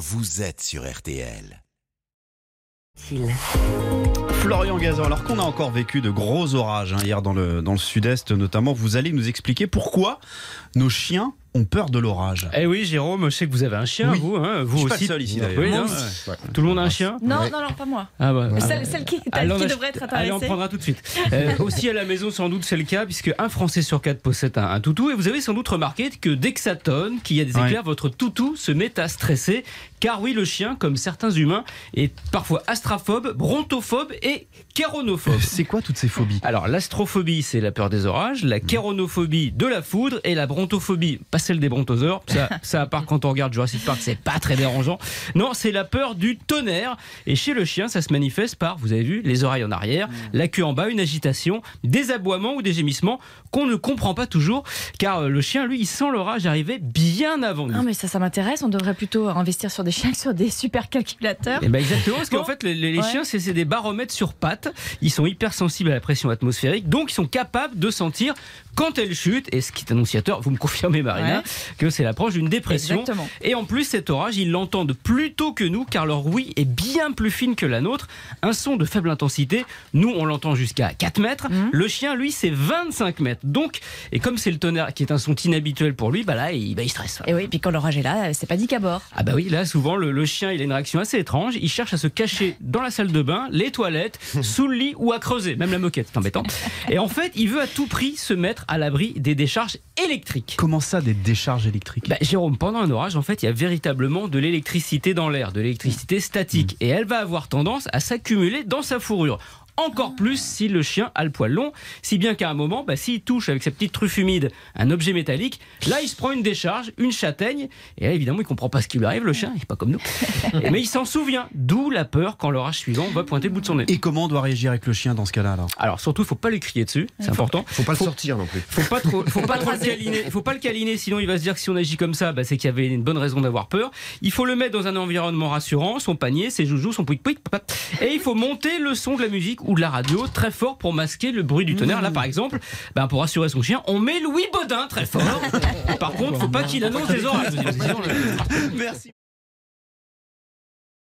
vous êtes sur RTL. Florian Gazan, alors qu'on a encore vécu de gros orages hein, hier dans le, dans le sud-est notamment, vous allez nous expliquer pourquoi nos chiens ont peur de l'orage. Eh oui, Jérôme, je sais que vous avez un chien, Oui. vous, hein, vous Je suis pas aussi. le seul ici, d'ailleurs. Oui, Moi non, aussi. ouais. Tout le monde a un chien Non, non, non, pas moi. ah bah, ah Celle, bah. celle qui, Allez, devrait être Allez, on intéressée. prendra tout de suite. Euh, aussi à la maison, sans doute, c'est le cas, puisque un Français sur quatre possède un, un toutou. Et vous avez sans doute remarqué que dès que ça tonne, qu'il y a des Ouais. éclairs, votre toutou se met à stresser. Car oui, le chien, comme certains humains, est parfois astraphobe, brontophobe et kéronophobe. C'est quoi toutes ces phobies? Alors, l'astrophobie, c'est la peur des orages, la kéronophobie de la foudre et la brontophobie, pas celle des brontosaures. Ça, ça à part quand on regarde Jurassic Park, c'est pas très dérangeant. Non, c'est la peur du tonnerre. Et chez le chien, ça se manifeste par, vous avez vu, les oreilles en arrière, la queue en bas, une agitation, des aboiements ou des gémissements qu'on ne comprend pas toujours. Car euh, le chien, lui, il sent l'orage arriver bien avant nous. Non, mais ça, ça m'intéresse. On devrait plutôt investir sur des chiens que sur des super calculateurs. Eh ben exactement, parce qu'en fait, les, les- les Ouais. chiens, c'est des baromètres sur pattes. Ils sont hyper sensibles à la pression atmosphérique, donc ils sont capables de sentir quand elle chute. Et ce qui est annonciateur, vous me confirmez, Ouais. Que c'est l'approche d'une dépression. Exactement. Et en plus, cet orage, ils l'entendent plus tôt que nous, car leur ouïe est bien plus fine que la nôtre. Un son de faible intensité, nous, on l'entend jusqu'à 4 mètres. Mhm. Le chien, lui, c'est 25 mètres. Donc, et comme c'est le tonnerre qui est un son inhabituel pour lui, bah là, il, bah, il stresse. Et oui, puis quand l'orage est là, c'est pas dit qu'à bord. Ah bah oui, là souvent le, le chien il a une réaction assez étrange. Il cherche à se cacher dans la salle de bain, les toilettes, sous le lit ou à creuser, même la moquette, c'est embêtant. Et en fait, il veut à tout prix se mettre à l'abri des décharges électriques. Comment ça, des décharges électriques Bah, Jérôme, pendant un orage, en fait, il y a véritablement de l'électricité dans l'air, de l'électricité statique, et elle va avoir tendance à s'accumuler dans sa fourrure. Encore plus si le chien a le poil long, si bien qu'à un moment, bah, s'il touche avec sa petite truffe humide un objet métallique, là il se prend une décharge, une châtaigne, et là évidemment il comprend pas ce qui lui arrive, le chien, il est pas comme nous. Mais il s'en souvient, d'où la peur quand l'orage suivant va pointer le bout de son nez. Et comment on doit réagir avec le chien dans ce cas-là alors? Alors surtout, il faut pas lui crier dessus, c'est important. Faut pas le sortir non plus. Faut pas trop, faut pas trop le câliner. Faut pas le câliner, sinon il va se dire que si on agit comme ça, bah, c'est qu'il y avait une bonne raison d'avoir peur. Il faut le mettre dans un environnement rassurant, son panier, ses joujoux, son pouic pouic, et il faut monter le son de la musique ou de la radio très fort pour masquer le bruit du tonnerre. Là, par exemple, ben, pour rassurer son chien, on met Louis Baudin très fort. Par contre, faut pas qu'il annonce des orages. Merci.